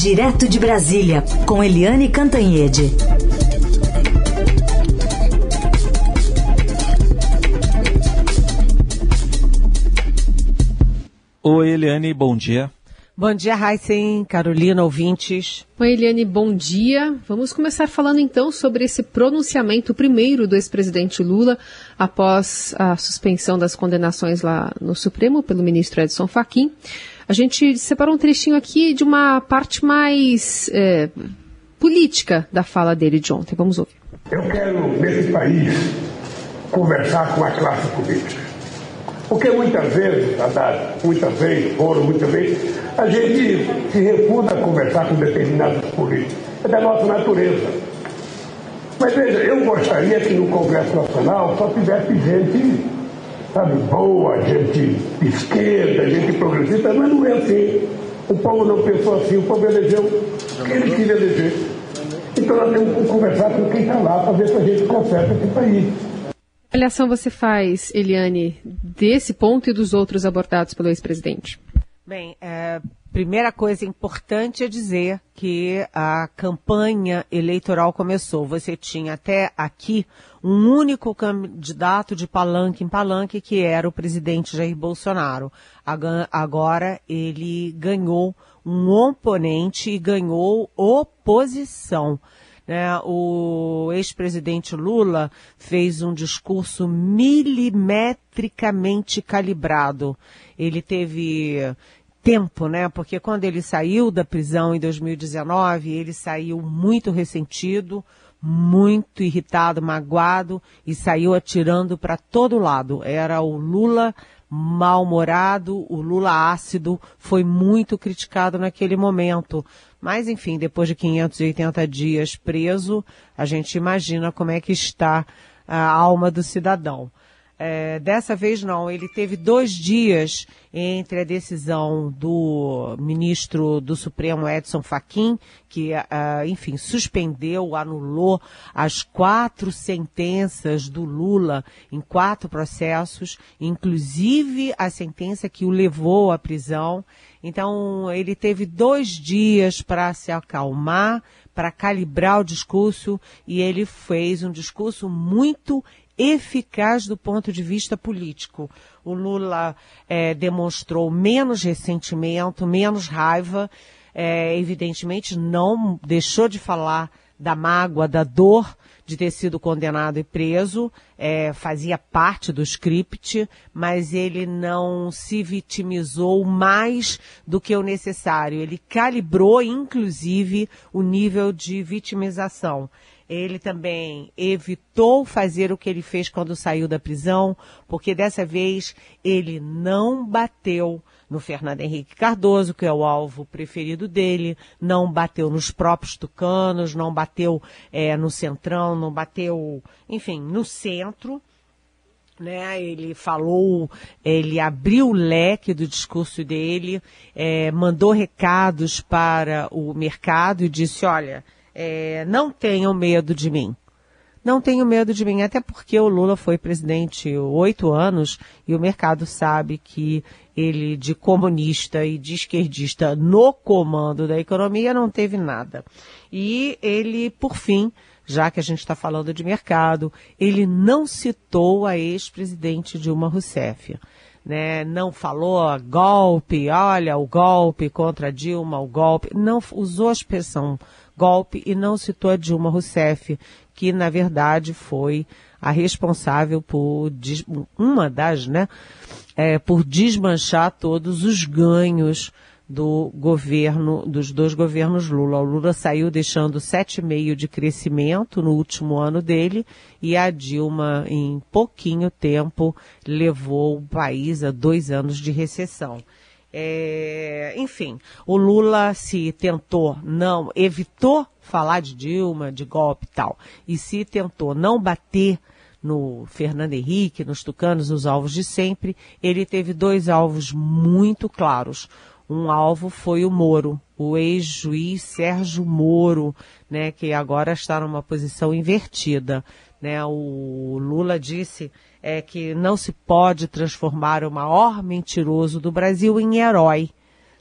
Direto de Brasília, com Eliane Cantanhede. Oi, Eliane, bom dia. Bom dia, Heisen, Carolina, ouvintes. Oi, Eliane, bom dia. Vamos começar falando então sobre esse pronunciamento primeiro do ex-presidente Lula após a suspensão das condenações lá no Supremo pelo ministro Edson Fachin. A gente separou um trechinho aqui de uma parte mais é, política da fala dele de ontem. Vamos ouvir. Eu quero, nesse país, conversar com a classe política. Porque muitas vezes, Haddad, muitas vezes, foram muitas vezes, a gente se recusa a conversar com determinados políticos. É da nossa natureza. Mas veja, eu gostaria que no Congresso Nacional só tivesse gente, sabe, boa, gente esquerda, gente progressista, mas não é assim. O povo não pensou assim, o povo elegeu quem ele queria eleger. Então nós temos que conversar com quem está lá para ver se a gente conserta esse país. Que avaliação você faz, Eliane, desse ponto e dos outros abordados pelo ex-presidente? Bem, é, primeira coisa importante é dizer que a campanha eleitoral começou. Você tinha até aqui um único candidato de palanque em palanque, que era o presidente Jair Bolsonaro. Agora ele ganhou um oponente e ganhou oposição. Né? O ex-presidente Lula fez um discurso milimetricamente calibrado. Ele teve tempo, né? Porque quando ele saiu da prisão em 2019, ele saiu muito ressentido, muito irritado, magoado e saiu atirando para todo lado. Era o Lula mal-humorado, o Lula ácido, foi muito criticado naquele momento. Mas, enfim, depois de 580 dias preso, a gente imagina como é que está a alma do cidadão. É, dessa vez não, ele teve dois dias entre a decisão do ministro do Supremo Edson Fachin, que, uh, enfim, suspendeu, anulou as quatro sentenças do Lula em quatro processos, inclusive a sentença que o levou à prisão. Então, ele teve dois dias para se acalmar, para calibrar o discurso, e ele fez um discurso muito eficaz do ponto de vista político. O Lula é, demonstrou menos ressentimento, menos raiva, é, evidentemente não deixou de falar da mágoa, da dor de ter sido condenado e preso, é, fazia parte do script, mas ele não se vitimizou mais do que o necessário. Ele calibrou, inclusive, o nível de vitimização. Ele também evitou fazer o que ele fez quando saiu da prisão, porque dessa vez ele não bateu no Fernando Henrique Cardoso, que é o alvo preferido dele, não bateu nos próprios tucanos, não bateu é, no centrão, não bateu, enfim, no centro. Né, ele falou, ele abriu o leque do discurso dele, é, mandou recados para o mercado e disse, olha, é, não tenham medo de mim. Não tenho medo de mim, até porque o Lula foi presidente oito anos e o mercado sabe que ele, de comunista e de esquerdista no comando da economia, não teve nada. E ele, por fim, já que a gente está falando de mercado, ele não citou a ex-presidente Dilma Rousseff. Né, não falou golpe, olha o golpe contra Dilma, o golpe, não usou a expressão golpe e não citou a Dilma Rousseff, que na verdade foi a responsável por uma das, né, é, por desmanchar todos os ganhos do governo, dos dois governos Lula. O Lula saiu deixando 7,5% de crescimento no último ano dele e a Dilma, em pouquinho tempo, levou o país a dois anos de recessão. É, enfim, o Lula se tentou não, evitou falar de Dilma, de golpe e tal, e se tentou não bater no Fernando Henrique, nos tucanos, nos alvos de sempre, ele teve dois alvos muito claros. Um alvo foi o Moro, o ex-juiz Sérgio Moro, né, que agora está numa posição invertida. Né? O Lula disse é, que não se pode transformar o maior mentiroso do Brasil em herói.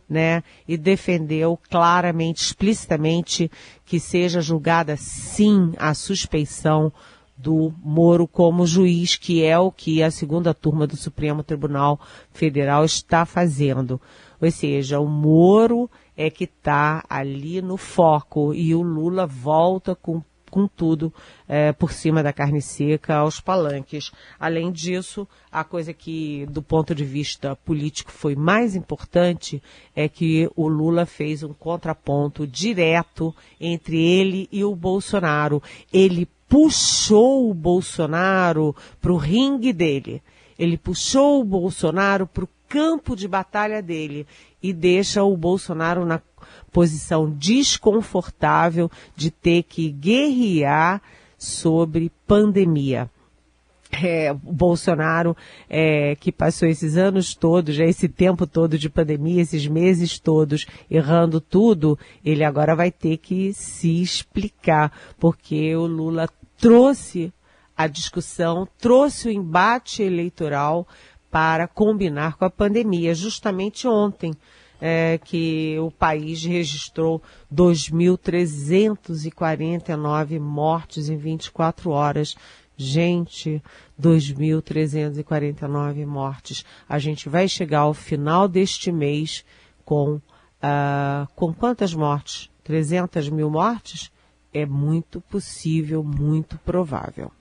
né, e defendeu claramente, explicitamente, que seja julgada sim a suspeição do Moro como juiz, que é o que a segunda turma do Supremo Tribunal Federal está fazendo. Ou seja, o Moro é que está ali no foco e o Lula volta com com tudo é, por cima da carne seca aos palanques. Além disso, a coisa que, do ponto de vista político, foi mais importante é que o Lula fez um contraponto direto entre ele e o Bolsonaro. Ele puxou o Bolsonaro para o ringue dele. Ele puxou o Bolsonaro para o campo de batalha dele e deixa o Bolsonaro na posição desconfortável de ter que guerrear sobre pandemia. É, Bolsonaro, é, que passou esses anos todos, já esse tempo todo de pandemia, esses meses todos, errando tudo, ele agora vai ter que se explicar, porque o Lula trouxe a discussão, trouxe o embate eleitoral para combinar com a pandemia, justamente ontem. É, que o país registrou 2.349 mortes em 24 horas. Gente, 2.349 mortes. A gente vai chegar ao final deste mês com, uh, com quantas mortes? 300 mil mortes? É muito possível, muito provável.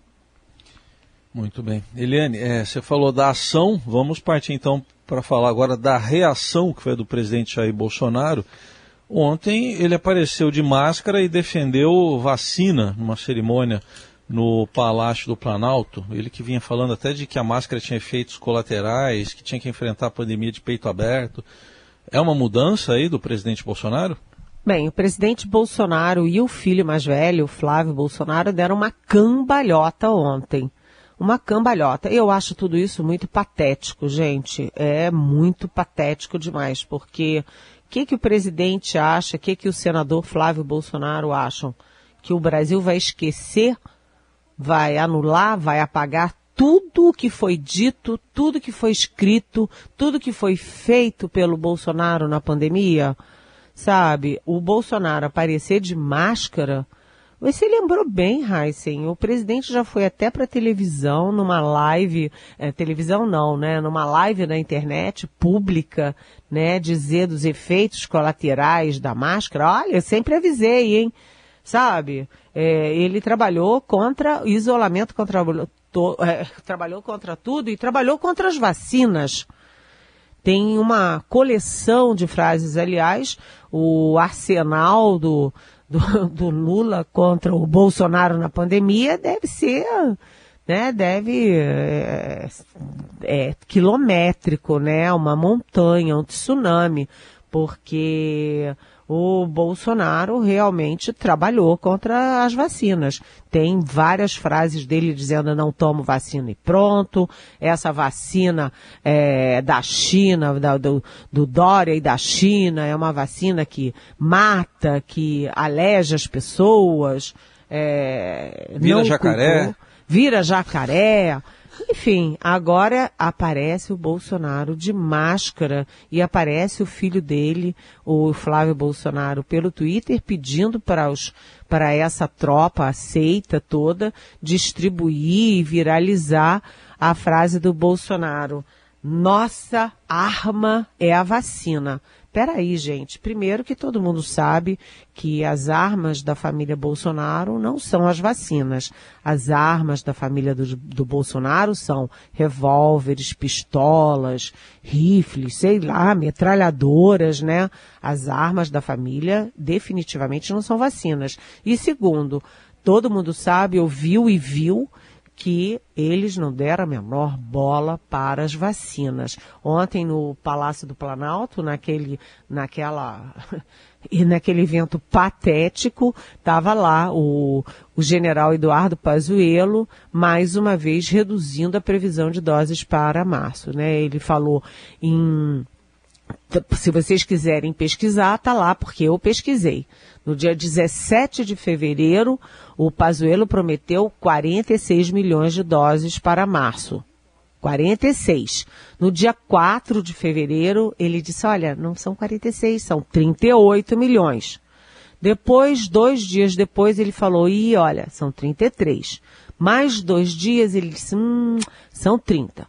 Muito bem. Eliane, é, você falou da ação, vamos partir então para falar agora da reação que foi do presidente Jair Bolsonaro. Ontem ele apareceu de máscara e defendeu vacina numa cerimônia no Palácio do Planalto. Ele que vinha falando até de que a máscara tinha efeitos colaterais, que tinha que enfrentar a pandemia de peito aberto. É uma mudança aí do presidente Bolsonaro? Bem, o presidente Bolsonaro e o filho mais velho, Flávio Bolsonaro, deram uma cambalhota ontem uma cambalhota. Eu acho tudo isso muito patético, gente. É muito patético demais, porque o que, que o presidente acha, o que, que o senador Flávio Bolsonaro acham? Que o Brasil vai esquecer, vai anular, vai apagar tudo o que foi dito, tudo que foi escrito, tudo que foi feito pelo Bolsonaro na pandemia? Sabe, o Bolsonaro aparecer de máscara você lembrou bem, Heisen. O presidente já foi até para televisão, numa live, é, televisão não, né? Numa live na internet pública, né? Dizer dos efeitos colaterais da máscara. Olha, eu sempre avisei, hein? Sabe? É, ele trabalhou contra o isolamento, contra, to, é, trabalhou contra tudo e trabalhou contra as vacinas. Tem uma coleção de frases, aliás, o arsenal do, do, do Lula contra o Bolsonaro na pandemia deve ser né, deve é, é, quilométrico, né, uma montanha, um tsunami, porque o Bolsonaro realmente trabalhou contra as vacinas. Tem várias frases dele dizendo não tomo vacina e pronto. Essa vacina é, da China, da, do, do Dória e da China, é uma vacina que mata, que aleja as pessoas. É, vira jacaré. Vira jacaré. Enfim, agora aparece o Bolsonaro de máscara e aparece o filho dele, o Flávio Bolsonaro, pelo Twitter pedindo para os para essa tropa aceita toda distribuir e viralizar a frase do Bolsonaro: "Nossa arma é a vacina". Peraí, gente. Primeiro que todo mundo sabe que as armas da família Bolsonaro não são as vacinas. As armas da família do, do Bolsonaro são revólveres, pistolas, rifles, sei lá, metralhadoras, né? As armas da família definitivamente não são vacinas. E segundo, todo mundo sabe, ouviu e viu que eles não deram a menor bola para as vacinas. Ontem no Palácio do Planalto, naquele, naquela, e naquele evento patético, estava lá o, o general Eduardo Pazuello, mais uma vez reduzindo a previsão de doses para março. Né? Ele falou em se vocês quiserem pesquisar, tá lá, porque eu pesquisei. No dia 17 de fevereiro, o Pazuello prometeu 46 milhões de doses para março. 46. No dia 4 de fevereiro, ele disse: olha, não são 46, são 38 milhões. Depois, dois dias depois, ele falou: ih, olha, são 33. Mais dois dias, ele disse: hum, são 30.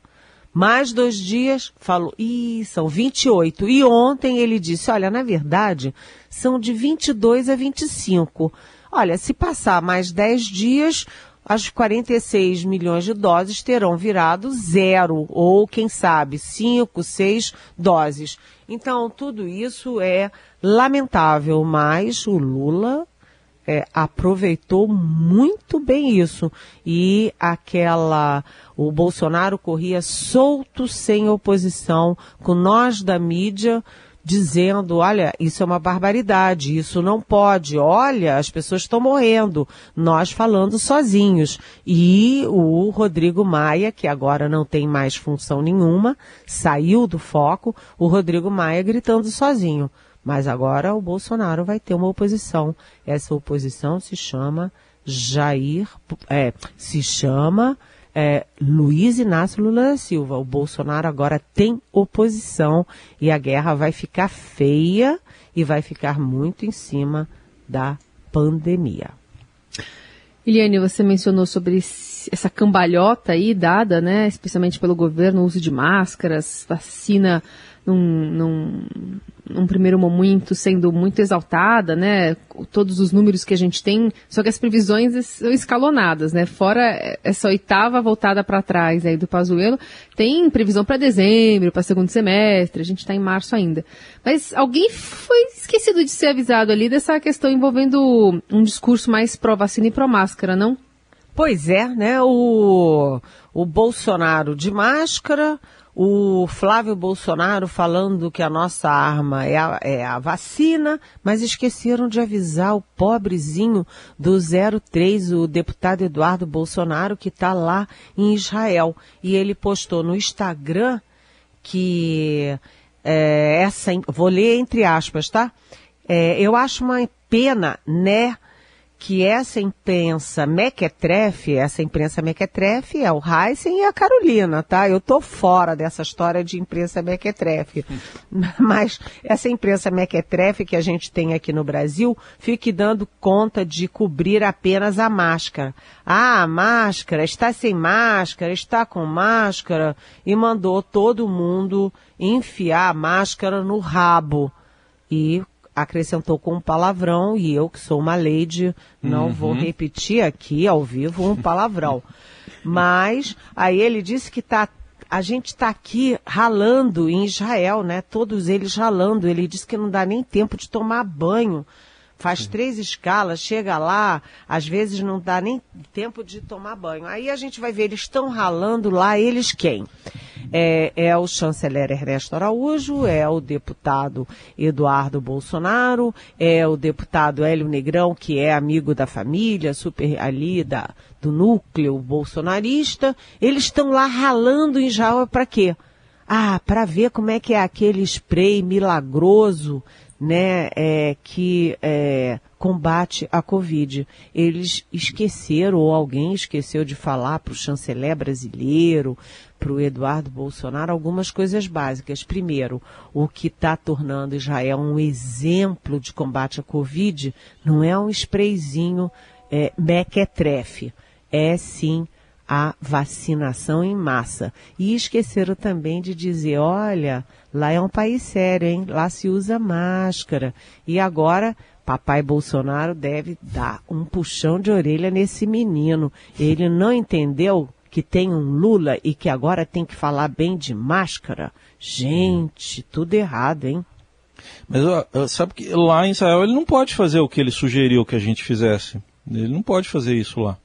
Mais dois dias, falou, ih, são 28. E ontem ele disse, olha, na verdade, são de 22 a 25. Olha, se passar mais 10 dias, as 46 milhões de doses terão virado zero, ou quem sabe, 5, 6 doses. Então, tudo isso é lamentável, mas o Lula é, aproveitou muito bem isso. E aquela. O Bolsonaro corria solto, sem oposição, com nós da mídia dizendo, olha, isso é uma barbaridade, isso não pode, olha, as pessoas estão morrendo, nós falando sozinhos. E o Rodrigo Maia, que agora não tem mais função nenhuma, saiu do foco, o Rodrigo Maia gritando sozinho. Mas agora o Bolsonaro vai ter uma oposição. Essa oposição se chama Jair, é, se chama é, Luiz Inácio Lula da Silva. O Bolsonaro agora tem oposição e a guerra vai ficar feia e vai ficar muito em cima da pandemia. Eliane, você mencionou sobre essa cambalhota aí dada, né, especialmente pelo governo, uso de máscaras, vacina num, num, num primeiro momento sendo muito exaltada, né? Todos os números que a gente tem, só que as previsões são escalonadas, né? Fora essa oitava voltada para trás aí do Pazuello, tem previsão para dezembro, para segundo semestre, a gente está em março ainda. Mas alguém foi esquecido de ser avisado ali dessa questão envolvendo um discurso mais pró-vacina e pró-máscara, não? Pois é, né? O, o Bolsonaro de máscara, o Flávio Bolsonaro falando que a nossa arma é a, é a, vacina, mas esqueceram de avisar o pobrezinho do 03, o deputado Eduardo Bolsonaro, que está lá em Israel. E ele postou no Instagram que é, essa, vou ler entre aspas, tá? É, eu acho uma pena, né? Que essa imprensa mequetrefe, essa imprensa mequetrefe é o Heisen e a Carolina, tá? Eu tô fora dessa história de imprensa mequetrefe. Mas essa imprensa mequetrefe que a gente tem aqui no Brasil fique dando conta de cobrir apenas a máscara. Ah, a máscara, está sem máscara, está com máscara e mandou todo mundo enfiar a máscara no rabo. E acrescentou com um palavrão e eu, que sou uma lady, não uhum. vou repetir aqui ao vivo um palavrão. Mas aí ele disse que tá, a gente está aqui ralando em Israel, né? Todos eles ralando. Ele disse que não dá nem tempo de tomar banho faz três escalas, chega lá, às vezes não dá nem tempo de tomar banho. Aí a gente vai ver, eles estão ralando lá, eles quem? É, é, o chanceler Ernesto Araújo, é o deputado Eduardo Bolsonaro, é o deputado Hélio Negrão, que é amigo da família, super ali da, do núcleo bolsonarista. Eles estão lá ralando em Jaú para quê? Ah, para ver como é que é aquele spray milagroso né, é, que é, combate a Covid. Eles esqueceram, ou alguém esqueceu de falar para o chanceler brasileiro, para o Eduardo Bolsonaro, algumas coisas básicas. Primeiro, o que está tornando Israel um exemplo de combate à Covid não é um sprayzinho é, mequetrefe, é sim a vacinação em massa. E esqueceram também de dizer, olha, lá é um país sério, hein? Lá se usa máscara. E agora, papai Bolsonaro deve dar um puxão de orelha nesse menino. Ele não entendeu que tem um Lula e que agora tem que falar bem de máscara? Gente, tudo errado, hein? Mas sabe que lá em Israel ele não pode fazer o que ele sugeriu que a gente fizesse. Ele não pode fazer isso lá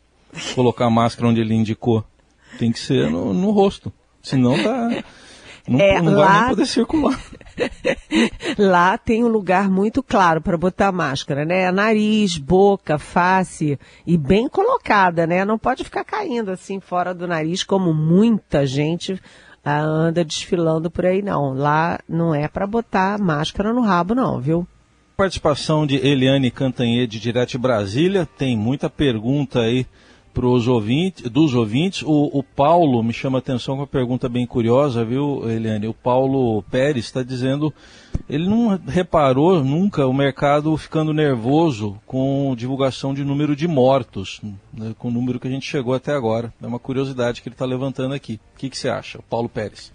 colocar a máscara onde ele indicou. Tem que ser no, no rosto. Senão tá. Não, é, não lá, vai nem poder circular. lá tem um lugar muito claro para botar máscara, né? Nariz, boca, face e bem colocada, né? Não pode ficar caindo assim fora do nariz como muita gente ah, anda desfilando por aí, não. Lá não é para botar máscara no rabo, não, viu? Participação de Eliane Cantanhede, direto de Brasília. Tem muita pergunta aí pros ouvintes, dos ouvintes. O, o, Paulo me chama a atenção com uma pergunta bem curiosa, viu, Eliane? O Paulo Pérez está dizendo, ele não reparou nunca o mercado ficando nervoso com divulgação de número de mortos, né, com o número que a gente chegou até agora. É uma curiosidade que ele está levantando aqui. O que, que você acha, Paulo Pérez?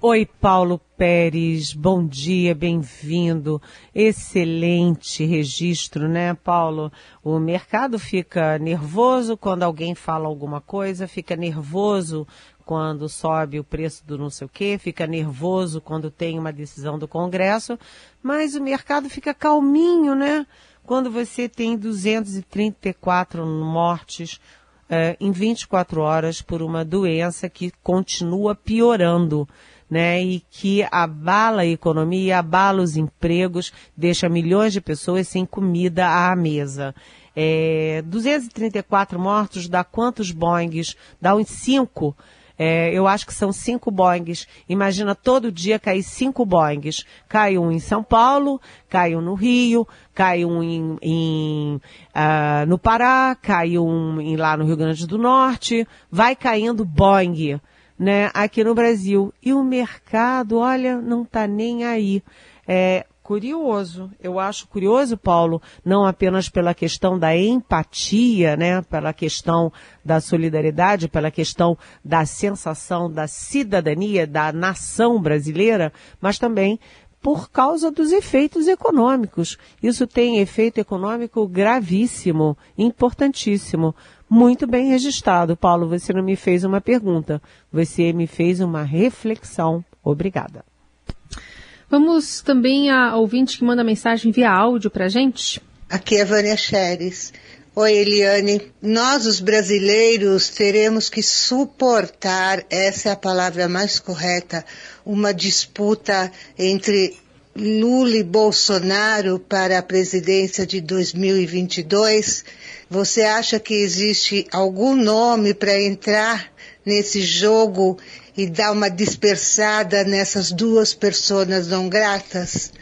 Oi, Paulo Pérez, bom dia, bem-vindo. Excelente registro, né, Paulo? O mercado fica nervoso quando alguém fala alguma coisa, fica nervoso quando sobe o preço do não sei o quê, fica nervoso quando tem uma decisão do Congresso, mas o mercado fica calminho, né? Quando você tem 234 mortes, eh, em 24 horas por uma doença que continua piorando né, e que abala a economia, abala os empregos, deixa milhões de pessoas sem comida à mesa. É, 234 mortos dá quantos Boeings? Dá uns 5. É, eu acho que são cinco Boeings. Imagina todo dia cair cinco Boeings. Cai um em São Paulo, cai um no Rio, cai um em, em uh, no Pará, cai um em, lá no Rio Grande do Norte. Vai caindo Boeing né, aqui no Brasil. E o mercado, olha, não está nem aí. É curioso, eu acho curioso, Paulo, não apenas pela questão da empatia, né, pela questão da solidariedade, pela questão da sensação da cidadania, da nação brasileira, mas também por causa dos efeitos econômicos. Isso tem efeito econômico gravíssimo, importantíssimo. Muito bem registrado, Paulo. Você não me fez uma pergunta, você me fez uma reflexão. Obrigada. Vamos também a ouvinte que manda mensagem via áudio para gente. Aqui é Vânia Xeres. Oi, Eliane. Nós, os brasileiros, teremos que suportar, essa é a palavra mais correta, uma disputa entre Lula e Bolsonaro para a presidência de 2022 você acha que existe algum nome para entrar nesse jogo e dar uma dispersada nessas duas pessoas não gratas?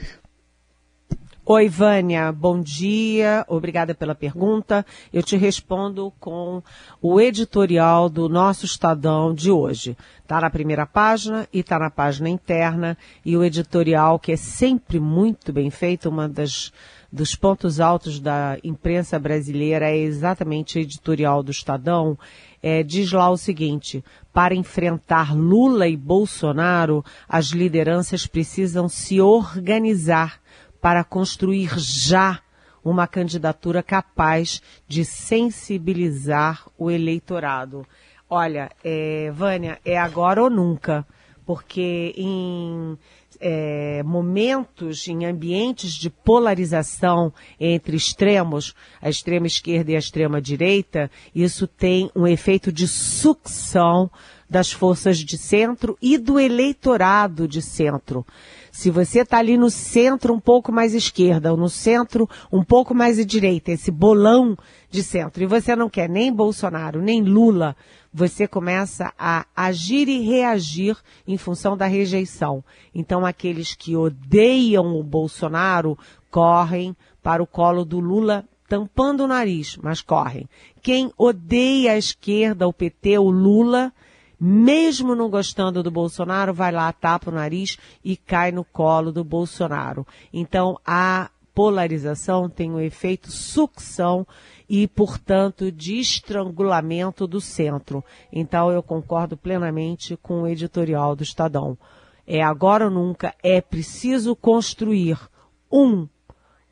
Oi, Vânia, bom dia, obrigada pela pergunta. Eu te respondo com o editorial do nosso Estadão de hoje. Está na primeira página e está na página interna, e o editorial, que é sempre muito bem feito, uma das dos pontos altos da imprensa brasileira é exatamente a editorial do Estadão, é, diz lá o seguinte: para enfrentar Lula e Bolsonaro, as lideranças precisam se organizar para construir já uma candidatura capaz de sensibilizar o eleitorado. Olha, é, Vânia, é agora ou nunca, porque em é, momentos, em ambientes de polarização entre extremos, a extrema esquerda e a extrema direita, isso tem um efeito de sucção das forças de centro e do eleitorado de centro. Se você está ali no centro um pouco mais esquerda, ou no centro um pouco mais à direita, esse bolão de centro, e você não quer nem Bolsonaro, nem Lula, você começa a agir e reagir em função da rejeição. Então, aqueles que odeiam o Bolsonaro correm para o colo do Lula, tampando o nariz, mas correm. Quem odeia a esquerda, o PT, o Lula, mesmo não gostando do Bolsonaro, vai lá, tapa o nariz e cai no colo do Bolsonaro. Então, a polarização tem um efeito sucção e, portanto, de estrangulamento do centro. Então, eu concordo plenamente com o editorial do Estadão. É agora ou nunca, é preciso construir, um,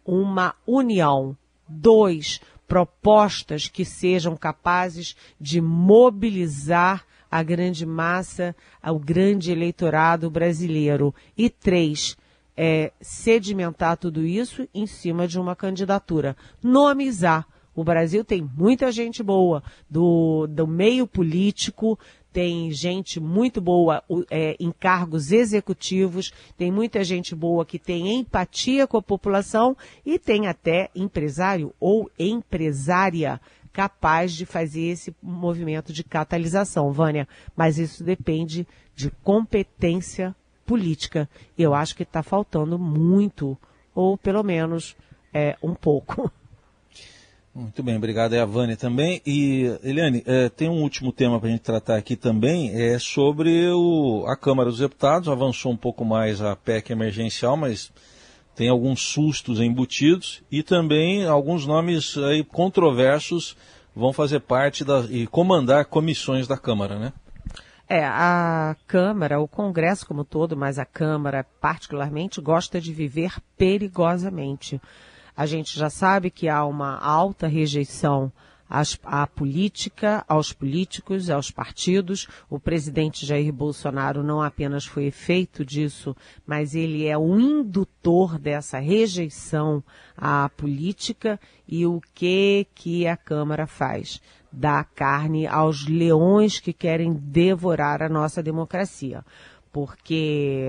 uma união, dois, propostas que sejam capazes de mobilizar a grande massa, o grande eleitorado brasileiro. E três, é, sedimentar tudo isso em cima de uma candidatura. Nomizar o Brasil tem muita gente boa do, do meio político, tem gente muito boa é, em cargos executivos, tem muita gente boa que tem empatia com a população e tem até empresário ou empresária capaz de fazer esse movimento de catalisação, Vânia. Mas isso depende de competência política. Eu acho que está faltando muito, ou pelo menos é, um pouco. Muito bem, obrigado. É a Vânia também. E, Eliane, é, tem um último tema para a gente tratar aqui também, é sobre o, a Câmara dos Deputados. Avançou um pouco mais a PEC emergencial, mas tem alguns sustos embutidos e também alguns nomes aí controversos vão fazer parte da, e comandar comissões da Câmara, né? É, a Câmara, o Congresso como todo, mas a Câmara particularmente, gosta de viver perigosamente. A gente já sabe que há uma alta rejeição às, à política, aos políticos, aos partidos. O presidente Jair Bolsonaro não apenas foi efeito disso, mas ele é o indutor dessa rejeição à política e o que que a Câmara faz? Dá carne aos leões que querem devorar a nossa democracia. Porque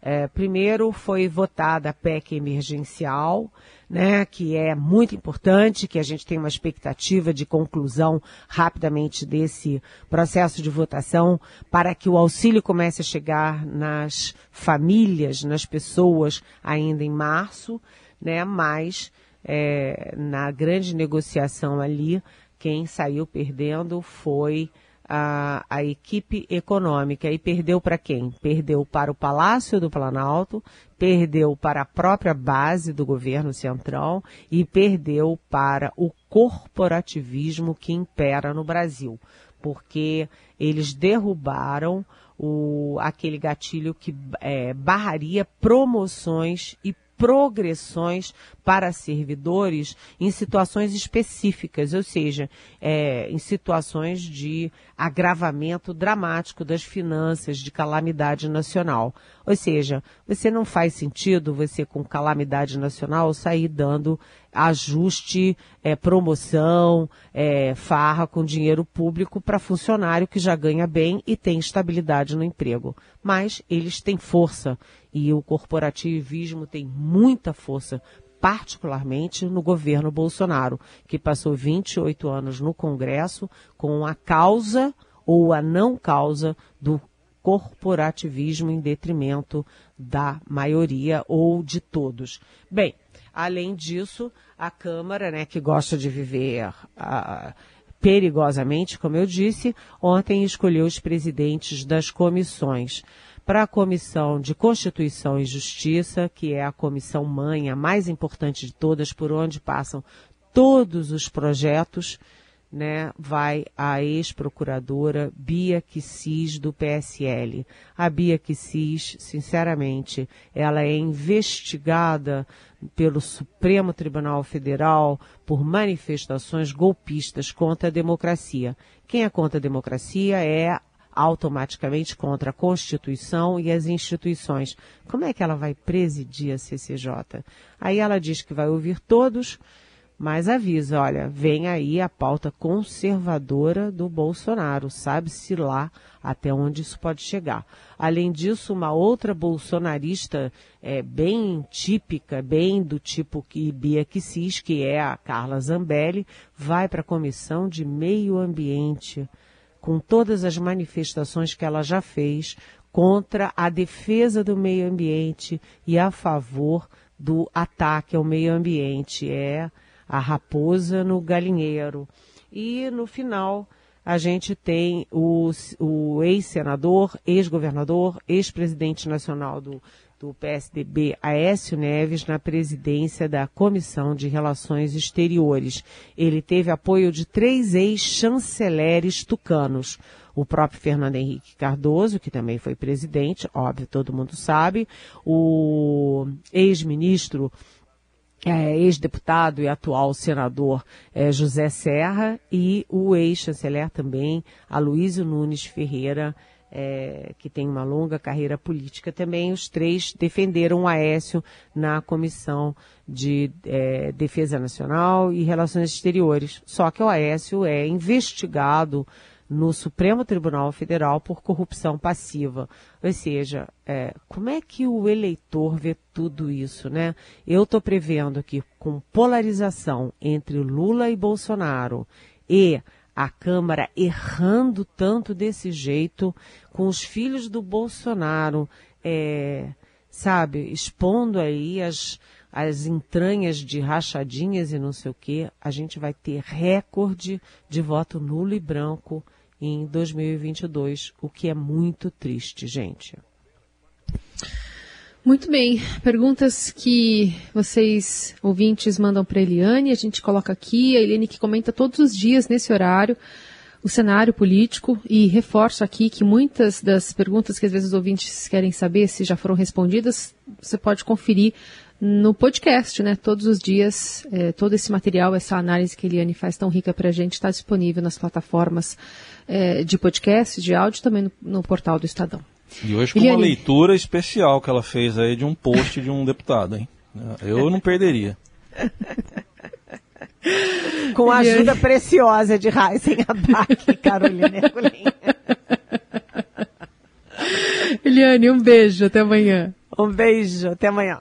é, primeiro foi votada a PEC emergencial, né, que é muito importante, que a gente tem uma expectativa de conclusão rapidamente desse processo de votação, para que o auxílio comece a chegar nas famílias, nas pessoas ainda em março, né, mas é, na grande negociação ali, quem saiu perdendo foi a, a equipe econômica. E perdeu para quem? Perdeu para o Palácio do Planalto, perdeu para a própria base do governo central e perdeu para o corporativismo que impera no Brasil. Porque eles derrubaram o, aquele gatilho que é, barraria promoções e progressões para servidores em situações específicas, ou seja, é, em situações de agravamento dramático das finanças, de calamidade nacional. Ou seja, você não faz sentido você com calamidade nacional sair dando ajuste, é, promoção, é, farra com dinheiro público para funcionário que já ganha bem e tem estabilidade no emprego. Mas eles têm força e o corporativismo tem muita força, particularmente no governo Bolsonaro, que passou 28 anos no Congresso com a causa ou a não causa do corporativismo em detrimento da maioria ou de todos. Bem, além disso, a Câmara, né, que gosta de viver uh, perigosamente, como eu disse, ontem escolheu os presidentes das comissões para a Comissão de Constituição e Justiça, que é a comissão mãe, a mais importante de todas, por onde passam todos os projetos, né, vai a ex-procuradora Bia Kicis do PSL. A Bia Kicis, sinceramente, ela é investigada pelo Supremo Tribunal Federal por manifestações golpistas contra a democracia. Quem é contra a democracia é automaticamente contra a Constituição e as instituições. Como é que ela vai presidir a CCJ? Aí ela diz que vai ouvir todos, mas avisa, olha, vem aí a pauta conservadora do Bolsonaro, sabe-se lá até onde isso pode chegar. Além disso, uma outra bolsonarista é, bem típica, bem do tipo que Bia Kicis, que é a Carla Zambelli, vai para a Comissão de Meio Ambiente com todas as manifestações que ela já fez contra a defesa do meio ambiente e a favor do ataque ao meio ambiente. É a raposa no galinheiro. E no final, a gente tem o, o ex-senador, ex-governador, ex-presidente nacional do do PSDB, Aécio Neves, na presidência da Comissão de Relações Exteriores. Ele teve apoio de três ex-chanceleres tucanos. O próprio Fernando Henrique Cardoso, que também foi presidente, óbvio, todo mundo sabe. O ex-ministro é, ex-deputado e atual senador é, José Serra e o ex-chanceler também, Aloysio Nunes Ferreira, é, que tem uma longa carreira política também, os três defenderam o Aécio na Comissão de é, Defesa Nacional e Relações Exteriores. Só que o Aécio é investigado no Supremo Tribunal Federal por corrupção passiva. Ou seja, é, como é que o eleitor vê tudo isso, né? Eu estou prevendo que com polarização entre Lula e Bolsonaro e a Câmara errando tanto desse jeito, com os filhos do Bolsonaro, é, sabe, expondo aí as, as entranhas de rachadinhas e não sei o quê, a gente vai ter recorde de voto nulo e branco em 2022, o que é muito triste, gente. Muito bem. Perguntas que vocês, ouvintes, mandam para a Eliane, a gente coloca aqui, a Eliane que comenta todos os dias nesse horário o cenário político e reforço aqui que muitas das perguntas que às vezes os ouvintes querem saber se já foram respondidas, você pode conferir no podcast, né? Todos os dias, é, todo esse material, essa análise que a Eliane faz tão rica para a gente está disponível nas plataformas é, de podcast, de áudio, também no, no portal do Estadão. E hoje com Eliane. uma leitura especial que ela fez aí de um post de um deputado, hein? Eu não perderia. com a ajuda preciosa de Heisen Abac e Carolina Herculin. Eliane, um beijo, até amanhã. Um beijo, até amanhã.